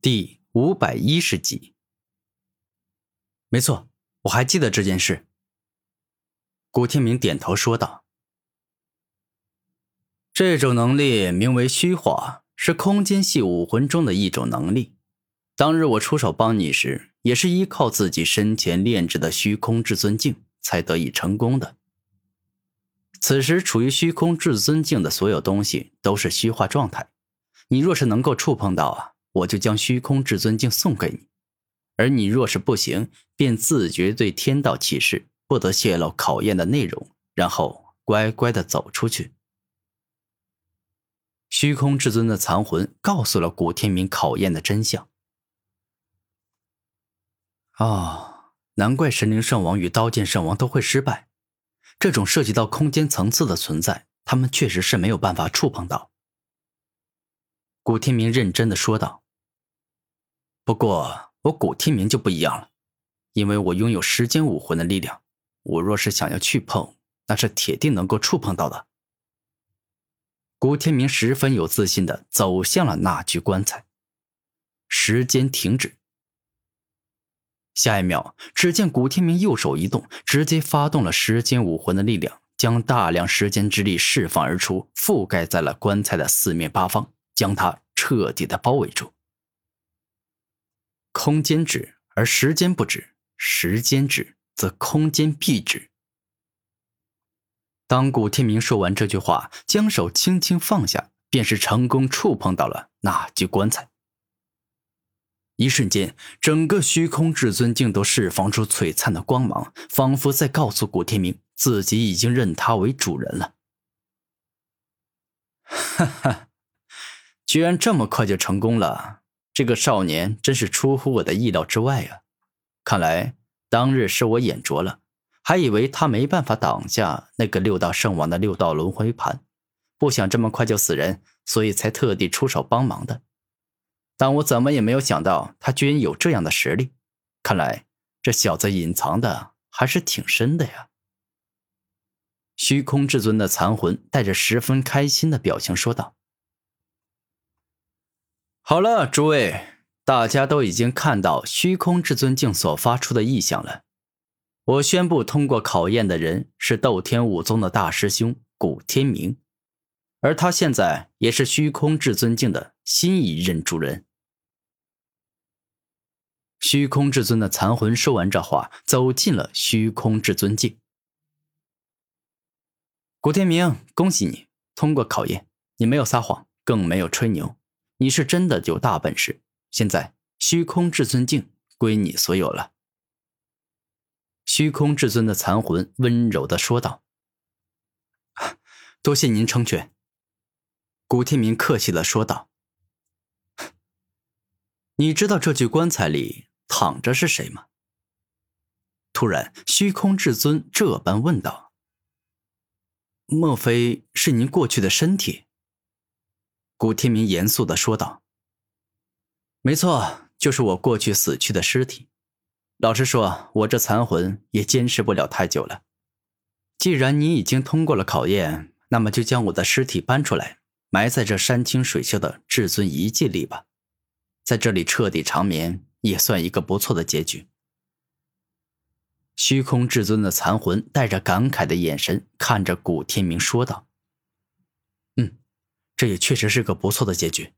第五百一十集。没错，我还记得这件事。古天明点头说道：“这种能力名为虚化，是空间系武魂中的一种能力。当日我出手帮你时，也是依靠自己身前炼制的虚空至尊镜才得以成功的。此时处于虚空至尊镜的所有东西都是虚化状态，你若是能够触碰到啊。”我就将虚空至尊镜送给你，而你若是不行，便自觉对天道起誓，不得泄露考验的内容，然后乖乖的走出去。虚空至尊的残魂告诉了古天明考验的真相。哦，难怪神灵圣王与刀剑圣王都会失败，这种涉及到空间层次的存在，他们确实是没有办法触碰到。古天明认真的说道：“不过我古天明就不一样了，因为我拥有时间武魂的力量，我若是想要去碰，那是铁定能够触碰到的。”古天明十分有自信的走向了那具棺材。时间停止。下一秒，只见古天明右手一动，直接发动了时间武魂的力量，将大量时间之力释放而出，覆盖在了棺材的四面八方。将它彻底的包围住。空间止，而时间不止；时间止，则空间必止。当古天明说完这句话，将手轻轻放下，便是成功触碰到了那具棺材。一瞬间，整个虚空至尊镜都释放出璀璨的光芒，仿佛在告诉古天明，自己已经认他为主人了。哈哈。居然这么快就成功了，这个少年真是出乎我的意料之外啊！看来当日是我眼拙了，还以为他没办法挡下那个六道圣王的六道轮回盘，不想这么快就死人，所以才特地出手帮忙的。但我怎么也没有想到，他居然有这样的实力。看来这小子隐藏的还是挺深的呀！虚空至尊的残魂带着十分开心的表情说道。好了，诸位，大家都已经看到虚空至尊境所发出的异象了。我宣布，通过考验的人是斗天武宗的大师兄古天明，而他现在也是虚空至尊境的新一任主人。虚空至尊的残魂说完这话，走进了虚空至尊境。古天明，恭喜你通过考验，你没有撒谎，更没有吹牛。你是真的有大本事，现在虚空至尊镜归你所有了。虚空至尊的残魂温柔的说道：“多谢您成全。”古天明客气的说道：“你知道这具棺材里躺着是谁吗？”突然，虚空至尊这般问道：“莫非是您过去的身体？”古天明严肃的说道：“没错，就是我过去死去的尸体。老实说，我这残魂也坚持不了太久了。既然你已经通过了考验，那么就将我的尸体搬出来，埋在这山清水秀的至尊遗迹里吧，在这里彻底长眠，也算一个不错的结局。”虚空至尊的残魂带着感慨的眼神看着古天明说道。这也确实是个不错的结局。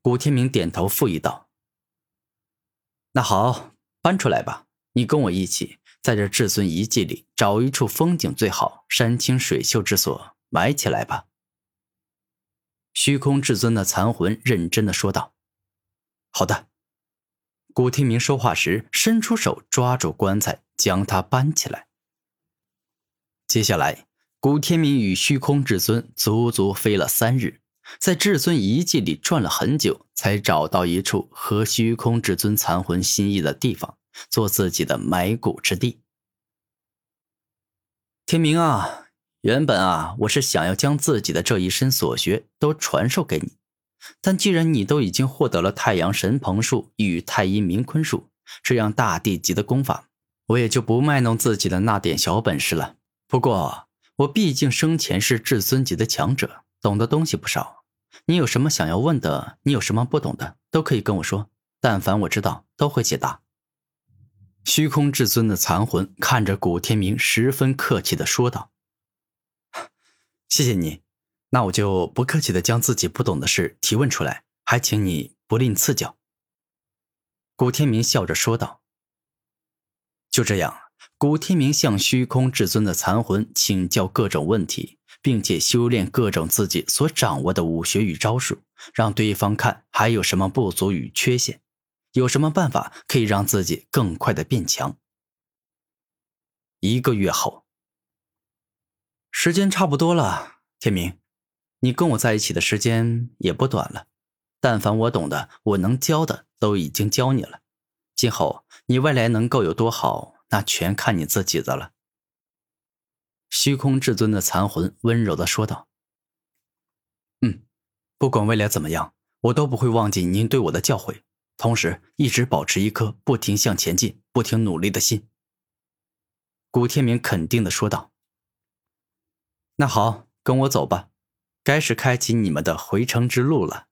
古天明点头附议道：“那好，搬出来吧，你跟我一起在这至尊遗迹里找一处风景最好、山清水秀之所埋起来吧。”虚空至尊的残魂认真的说道：“好的。”古天明说话时，伸出手抓住棺材，将它搬起来。接下来。古天明与虚空至尊足足飞了三日，在至尊遗迹里转了很久，才找到一处合虚空至尊残魂心意的地方，做自己的埋骨之地。天明啊，原本啊，我是想要将自己的这一身所学都传授给你，但既然你都已经获得了太阳神鹏术与太阴明坤术这样大地级的功法，我也就不卖弄自己的那点小本事了。不过。我毕竟生前是至尊级的强者，懂的东西不少。你有什么想要问的，你有什么不懂的，都可以跟我说。但凡我知道，都会解答。虚空至尊的残魂看着古天明，十分客气的说道：“ 谢谢你，那我就不客气的将自己不懂的事提问出来，还请你不吝赐教。”古天明笑着说道：“就这样。”古天明向虚空至尊的残魂请教各种问题，并且修炼各种自己所掌握的武学与招数，让对方看还有什么不足与缺陷，有什么办法可以让自己更快的变强。一个月后，时间差不多了，天明，你跟我在一起的时间也不短了，但凡我懂的，我能教的都已经教你了，今后你未来能够有多好？那全看你自己的了。”虚空至尊的残魂温柔的说道。“嗯，不管未来怎么样，我都不会忘记您对我的教诲，同时一直保持一颗不停向前进、不停努力的心。”古天明肯定的说道。“那好，跟我走吧，该是开启你们的回城之路了。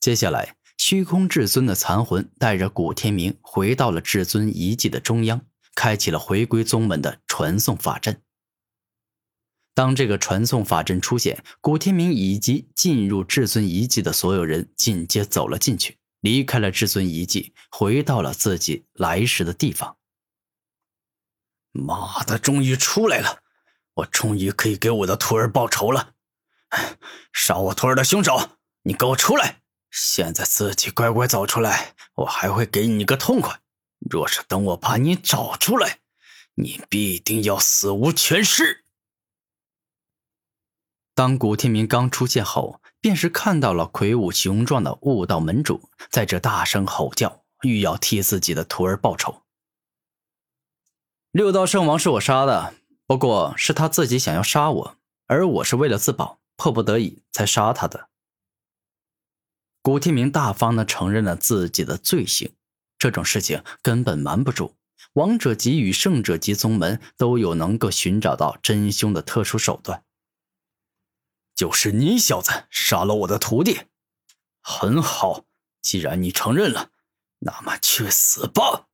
接下来。”虚空至尊的残魂带着古天明回到了至尊遗迹的中央，开启了回归宗门的传送法阵。当这个传送法阵出现，古天明以及进入至尊遗迹的所有人紧接走了进去，离开了至尊遗迹，回到了自己来时的地方。妈的，终于出来了！我终于可以给我的徒儿报仇了！杀我徒儿的凶手，你给我出来！现在自己乖乖走出来，我还会给你个痛快。若是等我把你找出来，你必定要死无全尸。当古天明刚出现后，便是看到了魁梧雄壮的悟道门主在这大声吼叫，欲要替自己的徒儿报仇。六道圣王是我杀的，不过是他自己想要杀我，而我是为了自保，迫不得已才杀他的。古天明大方的承认了自己的罪行，这种事情根本瞒不住。王者级与圣者级宗门都有能够寻找到真凶的特殊手段。就是你小子杀了我的徒弟，很好，既然你承认了，那么去死吧！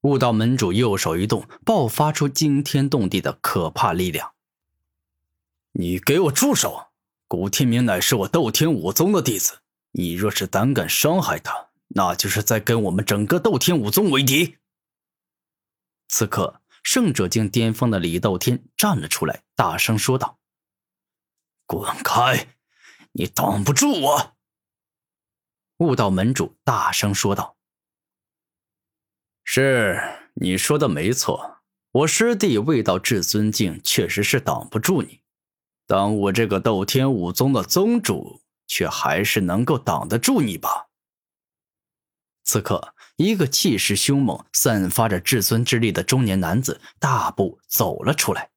悟道门主右手一动，爆发出惊天动地的可怕力量。你给我住手！古天明乃是我斗天武宗的弟子。你若是胆敢伤害他，那就是在跟我们整个斗天武宗为敌。此刻，圣者境巅峰的李斗天站了出来，大声说道：“滚开！你挡不住我！”悟道门主大声说道：“是你说的没错，我师弟未到至尊境，确实是挡不住你。当我这个斗天武宗的宗主。”却还是能够挡得住你吧？此刻，一个气势凶猛、散发着至尊之力的中年男子大步走了出来。